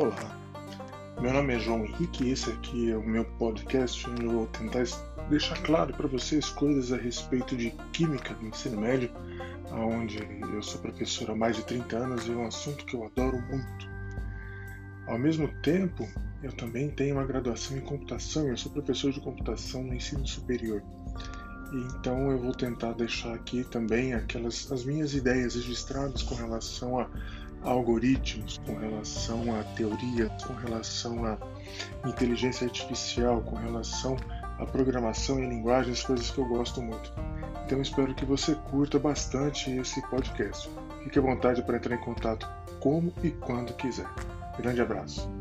Olá, meu nome é João Henrique e esse aqui é o meu podcast onde eu vou tentar deixar claro para vocês coisas a respeito de química no ensino médio, onde eu sou professor há mais de 30 anos e é um assunto que eu adoro muito. Ao mesmo tempo, eu também tenho uma graduação em computação e eu sou professor de computação no ensino superior. Então eu vou tentar deixar aqui também aquelas as minhas ideias registradas com relação a algoritmos, com relação a teorias, com relação a inteligência artificial, com relação a programação em linguagens, coisas que eu gosto muito. Então espero que você curta bastante esse podcast. Fique à vontade para entrar em contato como e quando quiser. Grande abraço.